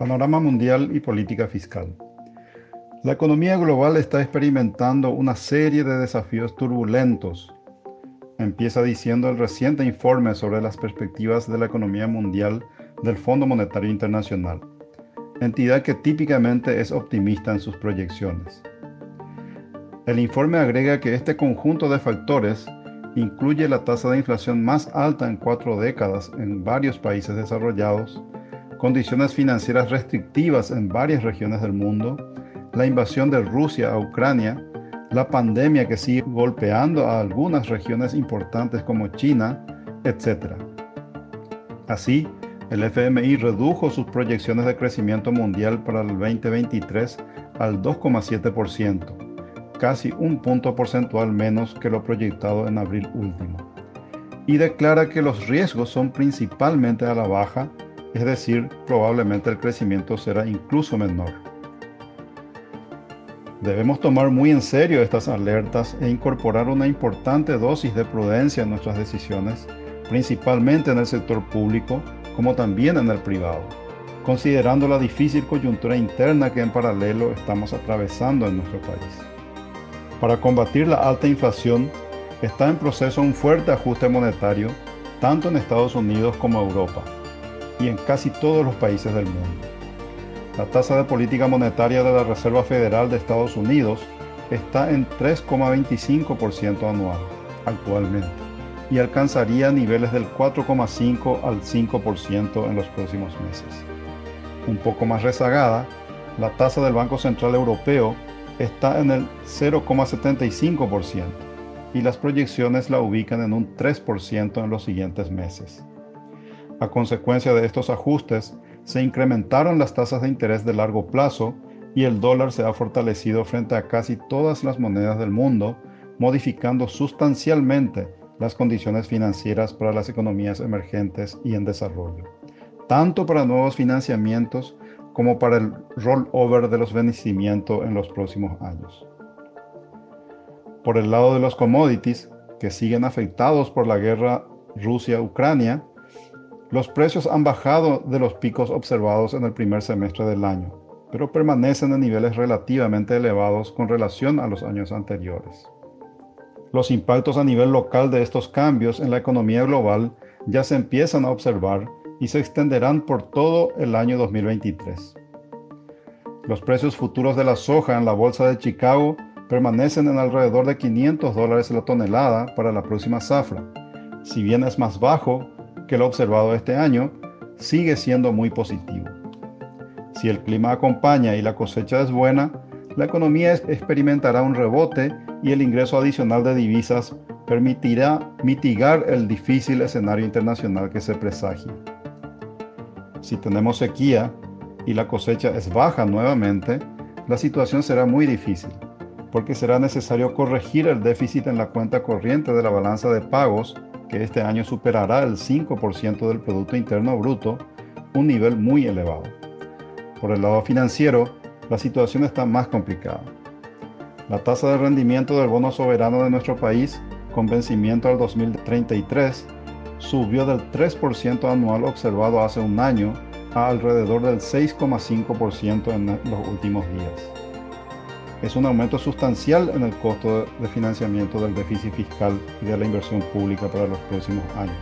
Panorama mundial y política fiscal. La economía global está experimentando una serie de desafíos turbulentos. Empieza diciendo el reciente informe sobre las perspectivas de la economía mundial del Fondo Monetario Internacional, entidad que típicamente es optimista en sus proyecciones. El informe agrega que este conjunto de factores incluye la tasa de inflación más alta en cuatro décadas en varios países desarrollados, condiciones financieras restrictivas en varias regiones del mundo, la invasión de Rusia a Ucrania, la pandemia que sigue golpeando a algunas regiones importantes como China, etc. Así, el FMI redujo sus proyecciones de crecimiento mundial para el 2023 al 2,7%, casi un punto porcentual menos que lo proyectado en abril último, y declara que los riesgos son principalmente a la baja es decir, probablemente el crecimiento será incluso menor. Debemos tomar muy en serio estas alertas e incorporar una importante dosis de prudencia en nuestras decisiones, principalmente en el sector público como también en el privado, considerando la difícil coyuntura interna que en paralelo estamos atravesando en nuestro país. Para combatir la alta inflación, está en proceso un fuerte ajuste monetario, tanto en Estados Unidos como Europa y en casi todos los países del mundo. La tasa de política monetaria de la Reserva Federal de Estados Unidos está en 3,25% anual actualmente y alcanzaría niveles del 4,5 al 5% en los próximos meses. Un poco más rezagada, la tasa del Banco Central Europeo está en el 0,75% y las proyecciones la ubican en un 3% en los siguientes meses. A consecuencia de estos ajustes, se incrementaron las tasas de interés de largo plazo y el dólar se ha fortalecido frente a casi todas las monedas del mundo, modificando sustancialmente las condiciones financieras para las economías emergentes y en desarrollo, tanto para nuevos financiamientos como para el rollover de los vencimientos en los próximos años. Por el lado de los commodities, que siguen afectados por la guerra Rusia-Ucrania, los precios han bajado de los picos observados en el primer semestre del año, pero permanecen en niveles relativamente elevados con relación a los años anteriores. Los impactos a nivel local de estos cambios en la economía global ya se empiezan a observar y se extenderán por todo el año 2023. Los precios futuros de la soja en la bolsa de Chicago permanecen en alrededor de 500 dólares la tonelada para la próxima zafra, si bien es más bajo que lo observado este año sigue siendo muy positivo. Si el clima acompaña y la cosecha es buena, la economía experimentará un rebote y el ingreso adicional de divisas permitirá mitigar el difícil escenario internacional que se presagia. Si tenemos sequía y la cosecha es baja nuevamente, la situación será muy difícil, porque será necesario corregir el déficit en la cuenta corriente de la balanza de pagos que este año superará el 5% del Producto Interno Bruto, un nivel muy elevado. Por el lado financiero, la situación está más complicada. La tasa de rendimiento del bono soberano de nuestro país, con vencimiento al 2033, subió del 3% anual observado hace un año a alrededor del 6,5% en los últimos días es un aumento sustancial en el costo de financiamiento del déficit fiscal y de la inversión pública para los próximos años.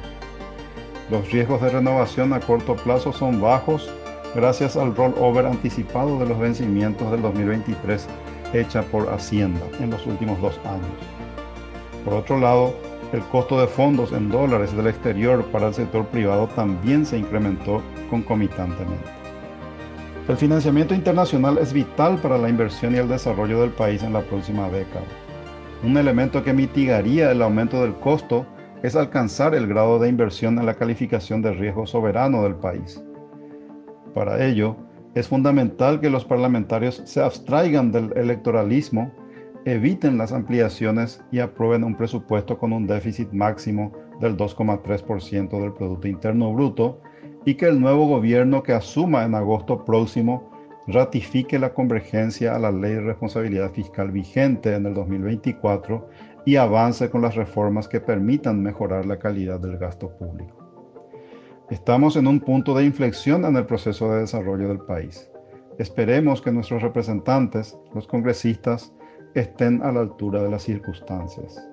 Los riesgos de renovación a corto plazo son bajos gracias al rollover anticipado de los vencimientos del 2023 hecha por Hacienda en los últimos dos años. Por otro lado, el costo de fondos en dólares del exterior para el sector privado también se incrementó concomitantemente. El financiamiento internacional es vital para la inversión y el desarrollo del país en la próxima década. Un elemento que mitigaría el aumento del costo es alcanzar el grado de inversión en la calificación de riesgo soberano del país. Para ello, es fundamental que los parlamentarios se abstraigan del electoralismo, eviten las ampliaciones y aprueben un presupuesto con un déficit máximo del 2,3% del Producto Interno Bruto y que el nuevo gobierno que asuma en agosto próximo ratifique la convergencia a la ley de responsabilidad fiscal vigente en el 2024 y avance con las reformas que permitan mejorar la calidad del gasto público. Estamos en un punto de inflexión en el proceso de desarrollo del país. Esperemos que nuestros representantes, los congresistas, estén a la altura de las circunstancias.